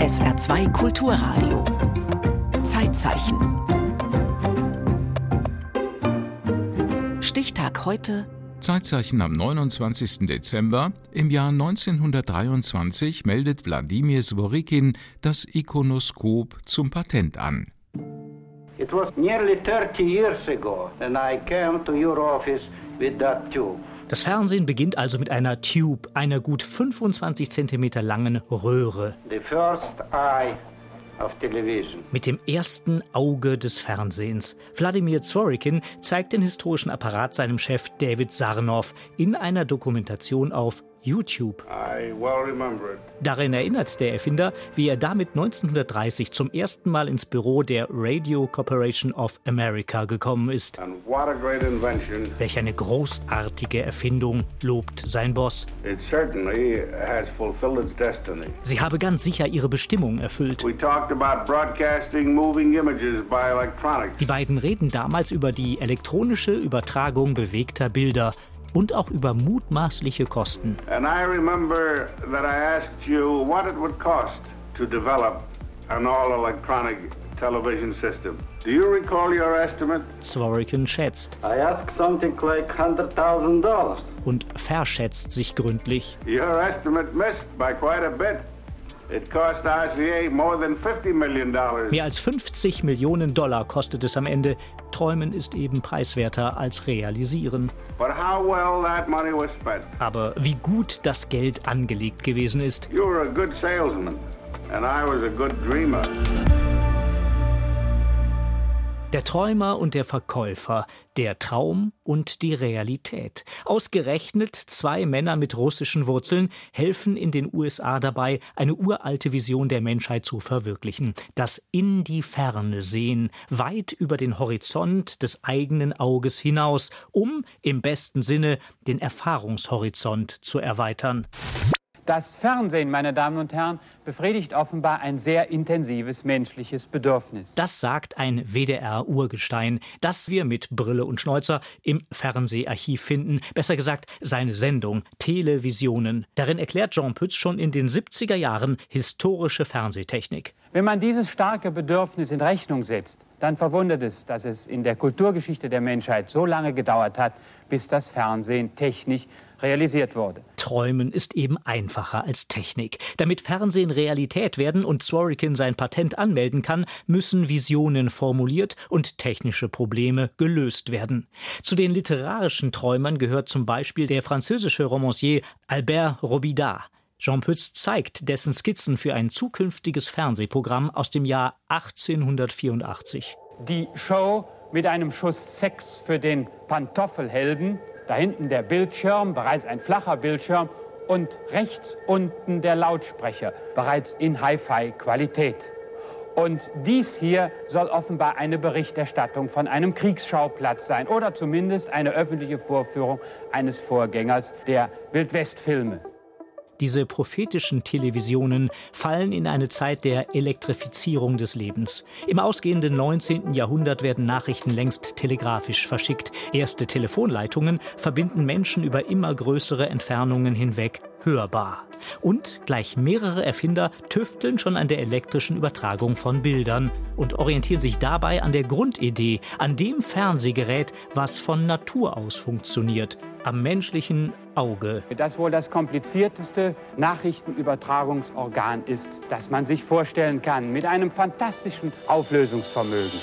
SR2 Kulturradio. Zeitzeichen. Stichtag heute. Zeitzeichen am 29. Dezember. Im Jahr 1923 meldet Wladimir Sworikin das Ikonoskop zum Patent an. It was nearly 30 years ago and I came to your office with that tube. Das Fernsehen beginnt also mit einer Tube, einer gut 25 cm langen Röhre. The first eye mit dem ersten Auge des Fernsehens. Wladimir Zworykin zeigt den historischen Apparat seinem Chef David Sarnow in einer Dokumentation auf YouTube. Darin erinnert der Erfinder, wie er damit 1930 zum ersten Mal ins Büro der Radio Corporation of America gekommen ist. Welch eine großartige Erfindung, lobt sein Boss. Sie habe ganz sicher ihre Bestimmung erfüllt. Die beiden reden damals über die elektronische Übertragung bewegter Bilder und auch über mutmaßliche Kosten. And I remember that I asked you what it would cost to develop an all-electronic television system. Do you recall your estimate? Zworykin schätzt. I asked something like $100,000. Und verschätzt sich gründlich. Your estimate missed by quite a bit. Mehr als 50 Millionen Dollar kostet es am Ende. Träumen ist eben preiswerter als realisieren. Aber wie gut das Geld angelegt gewesen ist. You were a good salesman and I was a good dreamer. Der Träumer und der Verkäufer, der Traum und die Realität. Ausgerechnet zwei Männer mit russischen Wurzeln helfen in den USA dabei, eine uralte Vision der Menschheit zu verwirklichen. Das in die Ferne sehen, weit über den Horizont des eigenen Auges hinaus, um im besten Sinne den Erfahrungshorizont zu erweitern. Das Fernsehen, meine Damen und Herren, befriedigt offenbar ein sehr intensives menschliches Bedürfnis. Das sagt ein WDR-Urgestein, das wir mit Brille und Schnäuzer im Fernseharchiv finden. Besser gesagt, seine Sendung Televisionen. Darin erklärt Jean Pütz schon in den 70er Jahren historische Fernsehtechnik. Wenn man dieses starke Bedürfnis in Rechnung setzt, dann verwundert es, dass es in der Kulturgeschichte der Menschheit so lange gedauert hat, bis das Fernsehen technisch realisiert wurde. Träumen ist eben einfacher als Technik. Damit Fernsehen Realität werden und Zworykin sein Patent anmelden kann, müssen Visionen formuliert und technische Probleme gelöst werden. Zu den literarischen Träumern gehört zum Beispiel der französische Romancier Albert Robida. Jean Pütz zeigt dessen Skizzen für ein zukünftiges Fernsehprogramm aus dem Jahr 1884. Die Show mit einem Schuss Sex für den Pantoffelhelden da hinten der Bildschirm, bereits ein flacher Bildschirm und rechts unten der Lautsprecher, bereits in Hi-Fi-Qualität. Und dies hier soll offenbar eine Berichterstattung von einem Kriegsschauplatz sein oder zumindest eine öffentliche Vorführung eines Vorgängers der Wildwestfilme. Diese prophetischen Televisionen fallen in eine Zeit der Elektrifizierung des Lebens. Im ausgehenden 19. Jahrhundert werden Nachrichten längst telegrafisch verschickt. Erste Telefonleitungen verbinden Menschen über immer größere Entfernungen hinweg hörbar. Und gleich mehrere Erfinder tüfteln schon an der elektrischen Übertragung von Bildern und orientieren sich dabei an der Grundidee, an dem Fernsehgerät, was von Natur aus funktioniert, am menschlichen Auge. Das wohl das komplizierteste Nachrichtenübertragungsorgan ist, das man sich vorstellen kann, mit einem fantastischen Auflösungsvermögen.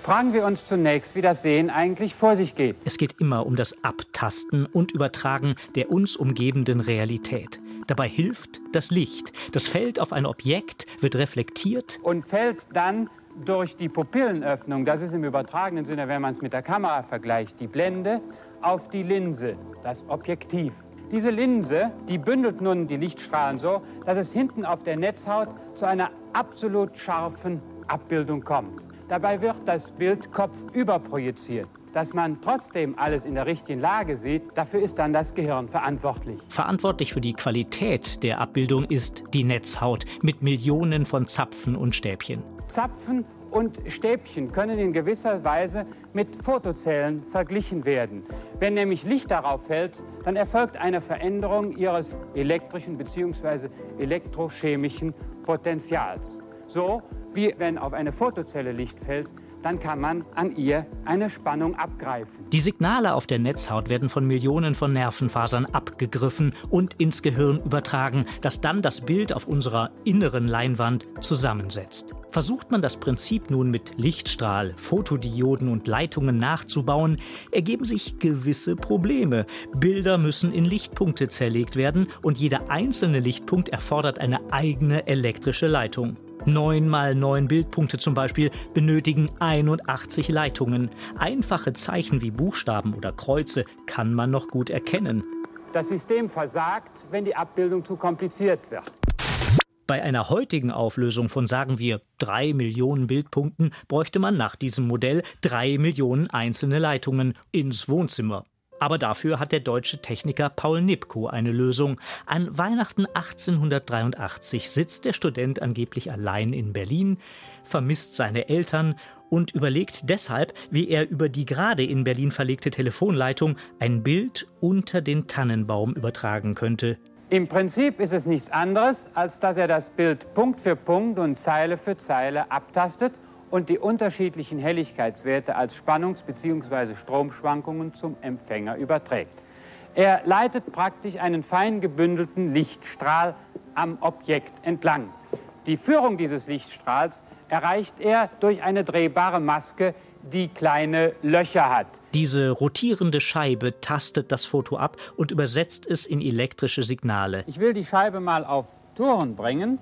Fragen wir uns zunächst, wie das Sehen eigentlich vor sich geht. Es geht immer um das Abtasten und Übertragen der uns umgebenden Realität. Dabei hilft das Licht. Das fällt auf ein Objekt, wird reflektiert und fällt dann durch die Pupillenöffnung, das ist im übertragenen Sinne, wenn man es mit der Kamera vergleicht, die Blende, auf die Linse, das Objektiv. Diese Linse, die bündelt nun die Lichtstrahlen so, dass es hinten auf der Netzhaut zu einer absolut scharfen Abbildung kommt. Dabei wird das Bild kopfüber projiziert. Dass man trotzdem alles in der richtigen Lage sieht, dafür ist dann das Gehirn verantwortlich. Verantwortlich für die Qualität der Abbildung ist die Netzhaut mit Millionen von Zapfen und Stäbchen. Zapfen und Stäbchen können in gewisser Weise mit Fotozellen verglichen werden. Wenn nämlich Licht darauf fällt, dann erfolgt eine Veränderung ihres elektrischen bzw. elektrochemischen Potentials. So wie wenn auf eine Fotozelle Licht fällt, dann kann man an ihr eine Spannung abgreifen. Die Signale auf der Netzhaut werden von Millionen von Nervenfasern abgegriffen und ins Gehirn übertragen, das dann das Bild auf unserer inneren Leinwand zusammensetzt. Versucht man das Prinzip nun mit Lichtstrahl, Fotodioden und Leitungen nachzubauen, ergeben sich gewisse Probleme. Bilder müssen in Lichtpunkte zerlegt werden und jeder einzelne Lichtpunkt erfordert eine eigene elektrische Leitung. 9 mal 9 Bildpunkte zum Beispiel benötigen 81 Leitungen. Einfache Zeichen wie Buchstaben oder Kreuze kann man noch gut erkennen. Das System versagt, wenn die Abbildung zu kompliziert wird. Bei einer heutigen Auflösung von sagen wir 3 Millionen Bildpunkten bräuchte man nach diesem Modell 3 Millionen einzelne Leitungen ins Wohnzimmer. Aber dafür hat der deutsche Techniker Paul Nipkow eine Lösung. An Weihnachten 1883 sitzt der Student angeblich allein in Berlin, vermisst seine Eltern und überlegt deshalb, wie er über die gerade in Berlin verlegte Telefonleitung ein Bild unter den Tannenbaum übertragen könnte. Im Prinzip ist es nichts anderes, als dass er das Bild Punkt für Punkt und Zeile für Zeile abtastet und die unterschiedlichen Helligkeitswerte als Spannungs- bzw. Stromschwankungen zum Empfänger überträgt. Er leitet praktisch einen fein gebündelten Lichtstrahl am Objekt entlang. Die Führung dieses Lichtstrahls erreicht er durch eine drehbare Maske, die kleine Löcher hat. Diese rotierende Scheibe tastet das Foto ab und übersetzt es in elektrische Signale. Ich will die Scheibe mal auf Touren bringen.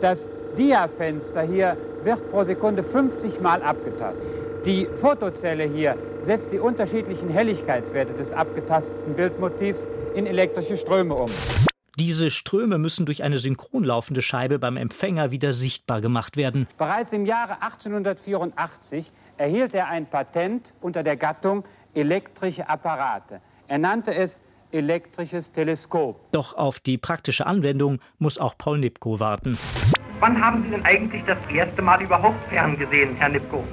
Das Diafenster hier wird pro Sekunde 50 Mal abgetastet. Die Fotozelle hier setzt die unterschiedlichen Helligkeitswerte des abgetasteten Bildmotivs in elektrische Ströme um. Diese Ströme müssen durch eine synchron laufende Scheibe beim Empfänger wieder sichtbar gemacht werden. Bereits im Jahre 1884 erhielt er ein Patent unter der Gattung elektrische Apparate. Er nannte es elektrisches Teleskop. Doch auf die praktische Anwendung muss auch Paul Nipkow warten. Wann haben Sie denn eigentlich das erste Mal überhaupt ferngesehen, Herr Nipkow?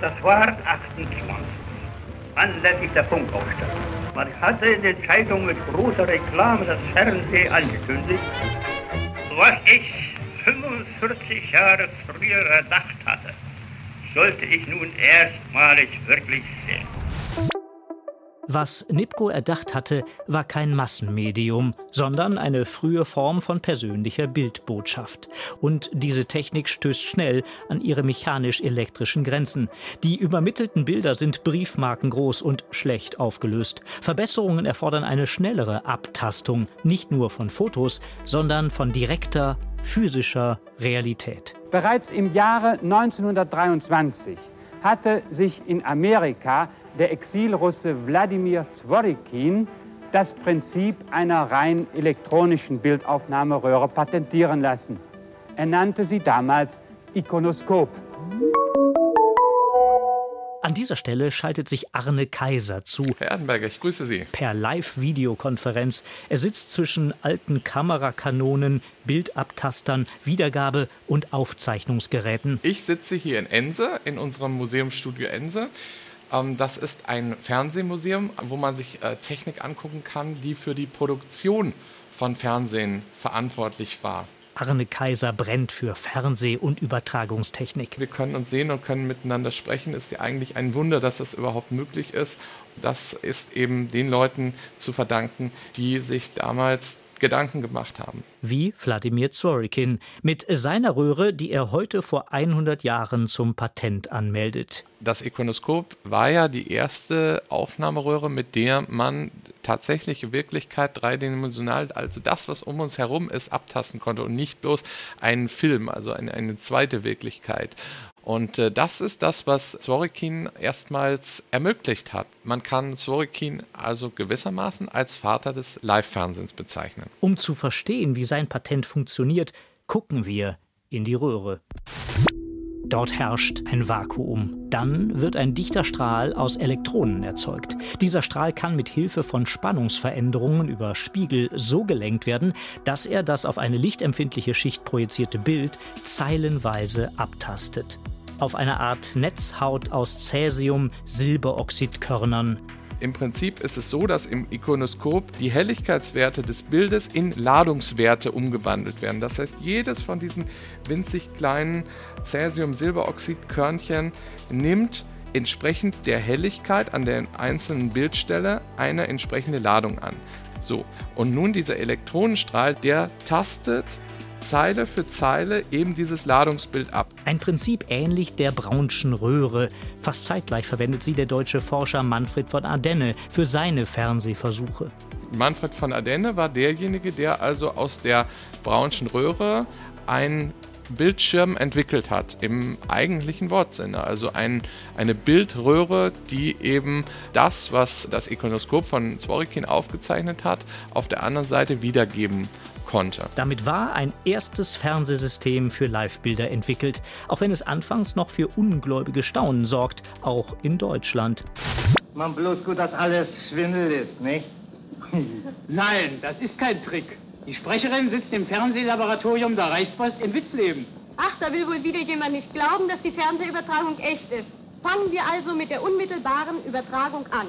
Das war 28. Anlässlich der Funkausstellung. Man hatte in den Zeitungen mit großer Reklame das Fernsehen angekündigt. Was ich 45 Jahre früher erdacht hatte, sollte ich nun erstmalig wirklich sehen. Was Nipko erdacht hatte, war kein Massenmedium, sondern eine frühe Form von persönlicher Bildbotschaft. Und diese Technik stößt schnell an ihre mechanisch-elektrischen Grenzen. Die übermittelten Bilder sind briefmarkengroß und schlecht aufgelöst. Verbesserungen erfordern eine schnellere Abtastung, nicht nur von Fotos, sondern von direkter physischer Realität. Bereits im Jahre 1923 hatte sich in Amerika der Exilrusse Wladimir Zworykin das Prinzip einer rein elektronischen Bildaufnahmeröhre patentieren lassen. Er nannte sie damals Ikonoskop. An dieser Stelle schaltet sich Arne Kaiser zu. Herr Erdenberger, ich grüße Sie. Per Live-Videokonferenz. Er sitzt zwischen alten Kamerakanonen, Bildabtastern, Wiedergabe- und Aufzeichnungsgeräten. Ich sitze hier in Ense, in unserem Museumsstudio Ense. Ähm, das ist ein Fernsehmuseum, wo man sich äh, Technik angucken kann, die für die Produktion von Fernsehen verantwortlich war. Arne Kaiser brennt für Fernseh- und Übertragungstechnik. Wir können uns sehen und können miteinander sprechen. Ist ja eigentlich ein Wunder, dass das überhaupt möglich ist. Das ist eben den Leuten zu verdanken, die sich damals Gedanken gemacht haben. Wie Wladimir Zworykin mit seiner Röhre, die er heute vor 100 Jahren zum Patent anmeldet. Das Ikonoskop war ja die erste Aufnahmeröhre, mit der man tatsächliche Wirklichkeit dreidimensional, also das, was um uns herum ist, abtasten konnte und nicht bloß einen Film, also eine, eine zweite Wirklichkeit. Und äh, das ist das, was Zworykin erstmals ermöglicht hat. Man kann Zworykin also gewissermaßen als Vater des Live-Fernsehens bezeichnen. Um zu verstehen, wie sein Patent funktioniert, gucken wir in die Röhre. Dort herrscht ein Vakuum. Dann wird ein dichter Strahl aus Elektronen erzeugt. Dieser Strahl kann mit Hilfe von Spannungsveränderungen über Spiegel so gelenkt werden, dass er das auf eine lichtempfindliche Schicht projizierte Bild zeilenweise abtastet. auf einer Art Netzhaut aus Cäsium-Silberoxidkörnern. Im Prinzip ist es so, dass im Ikonoskop die Helligkeitswerte des Bildes in Ladungswerte umgewandelt werden. Das heißt, jedes von diesen winzig kleinen Cäsium-Silberoxid-Körnchen nimmt entsprechend der Helligkeit an der einzelnen Bildstelle eine entsprechende Ladung an. So, und nun dieser Elektronenstrahl, der tastet Zeile für Zeile eben dieses Ladungsbild ab. Ein Prinzip ähnlich der Braunschen Röhre. Fast zeitgleich verwendet sie der deutsche Forscher Manfred von Ardenne für seine Fernsehversuche. Manfred von Ardenne war derjenige, der also aus der Braunschen Röhre ein Bildschirm entwickelt hat, im eigentlichen Wortsinne. Also ein, eine Bildröhre, die eben das, was das Ikonoskop von Zworykin aufgezeichnet hat, auf der anderen Seite wiedergeben konnte. Damit war ein erstes Fernsehsystem für Livebilder entwickelt, auch wenn es anfangs noch für ungläubige Staunen sorgt, auch in Deutschland. Man bloß gut, dass alles Schwindel ist, nicht? Nein, das ist kein Trick. Die Sprecherin sitzt im Fernsehlaboratorium der Reichspost in Witzleben. Ach, da will wohl wieder jemand nicht glauben, dass die Fernsehübertragung echt ist. Fangen wir also mit der unmittelbaren Übertragung an.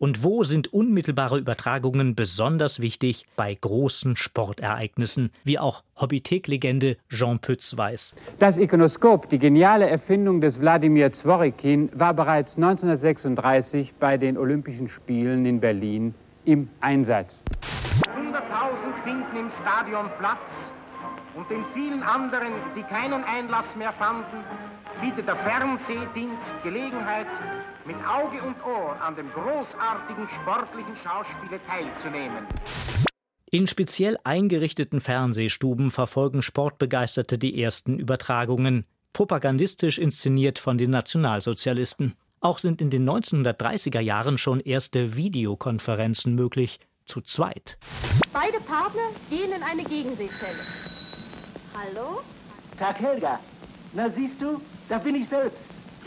Und wo sind unmittelbare Übertragungen besonders wichtig? Bei großen Sportereignissen, wie auch Hobbythek-Legende Jean Pütz weiß. Das Ikonoskop, die geniale Erfindung des Wladimir Zworykin, war bereits 1936 bei den Olympischen Spielen in Berlin im Einsatz. 100.000 finden im Stadion Platz und den vielen anderen, die keinen Einlass mehr fanden, bietet der Fernsehdienst Gelegenheit, mit Auge und Ohr an dem großartigen sportlichen Schauspiele teilzunehmen. In speziell eingerichteten Fernsehstuben verfolgen Sportbegeisterte die ersten Übertragungen, propagandistisch inszeniert von den Nationalsozialisten. Auch sind in den 1930er Jahren schon erste Videokonferenzen möglich, zu zweit. Beide Partner gehen in eine Gegensehzelle. Hallo? Tag Helga. Na siehst du, da bin ich selbst.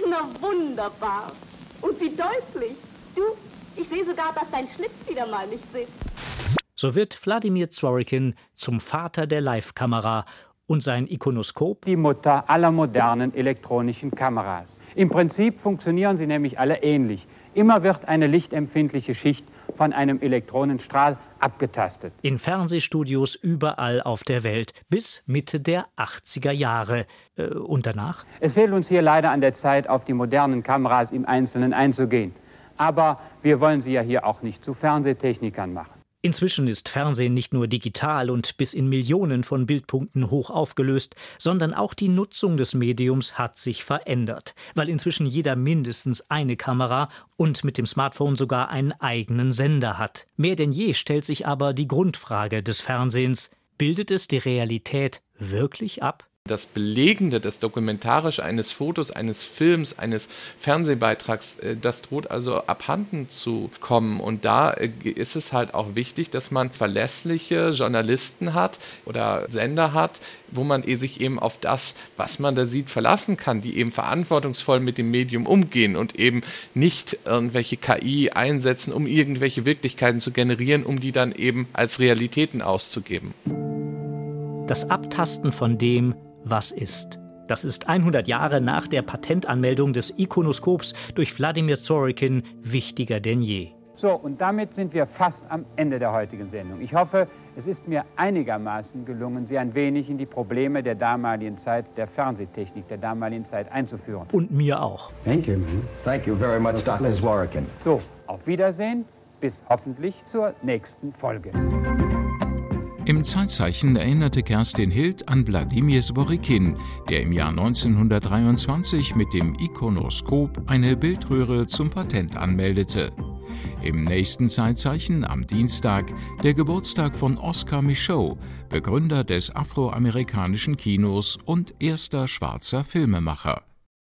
Na wunderbar. Und wie deutlich. Du, ich sehe sogar, dass dein Schlitz wieder mal nicht sitzt. So wird Wladimir Zworykin zum Vater der Live-Kamera und sein Ikonoskop die Mutter aller modernen elektronischen Kameras. Im Prinzip funktionieren sie nämlich alle ähnlich. Immer wird eine lichtempfindliche Schicht von einem Elektronenstrahl abgetastet. In Fernsehstudios überall auf der Welt bis Mitte der 80er Jahre. Äh, und danach? Es fehlt uns hier leider an der Zeit, auf die modernen Kameras im Einzelnen einzugehen. Aber wir wollen sie ja hier auch nicht zu Fernsehtechnikern machen. Inzwischen ist Fernsehen nicht nur digital und bis in Millionen von Bildpunkten hoch aufgelöst, sondern auch die Nutzung des Mediums hat sich verändert, weil inzwischen jeder mindestens eine Kamera und mit dem Smartphone sogar einen eigenen Sender hat. Mehr denn je stellt sich aber die Grundfrage des Fernsehens. Bildet es die Realität wirklich ab? Das Belegende, das Dokumentarische eines Fotos, eines Films, eines Fernsehbeitrags, äh, das droht also abhanden zu kommen. Und da äh, ist es halt auch wichtig, dass man verlässliche Journalisten hat oder Sender hat, wo man eh sich eben auf das, was man da sieht, verlassen kann, die eben verantwortungsvoll mit dem Medium umgehen und eben nicht irgendwelche KI einsetzen, um irgendwelche Wirklichkeiten zu generieren, um die dann eben als Realitäten auszugeben. Das Abtasten von dem, was ist. Das ist 100 Jahre nach der Patentanmeldung des Ikonoskops durch Wladimir Zworykin wichtiger denn je. So, und damit sind wir fast am Ende der heutigen Sendung. Ich hoffe, es ist mir einigermaßen gelungen, Sie ein wenig in die Probleme der damaligen Zeit, der Fernsehtechnik der damaligen Zeit einzuführen. Und mir auch. Thank you. Thank you very much, Dr. Zworykin. So, auf Wiedersehen, bis hoffentlich zur nächsten Folge. Im Zeitzeichen erinnerte Kerstin Hild an Wladimir Sborikin, der im Jahr 1923 mit dem Ikonoskop eine Bildröhre zum Patent anmeldete. Im nächsten Zeitzeichen am Dienstag der Geburtstag von Oscar Michaud, Begründer des afroamerikanischen Kinos und erster schwarzer Filmemacher.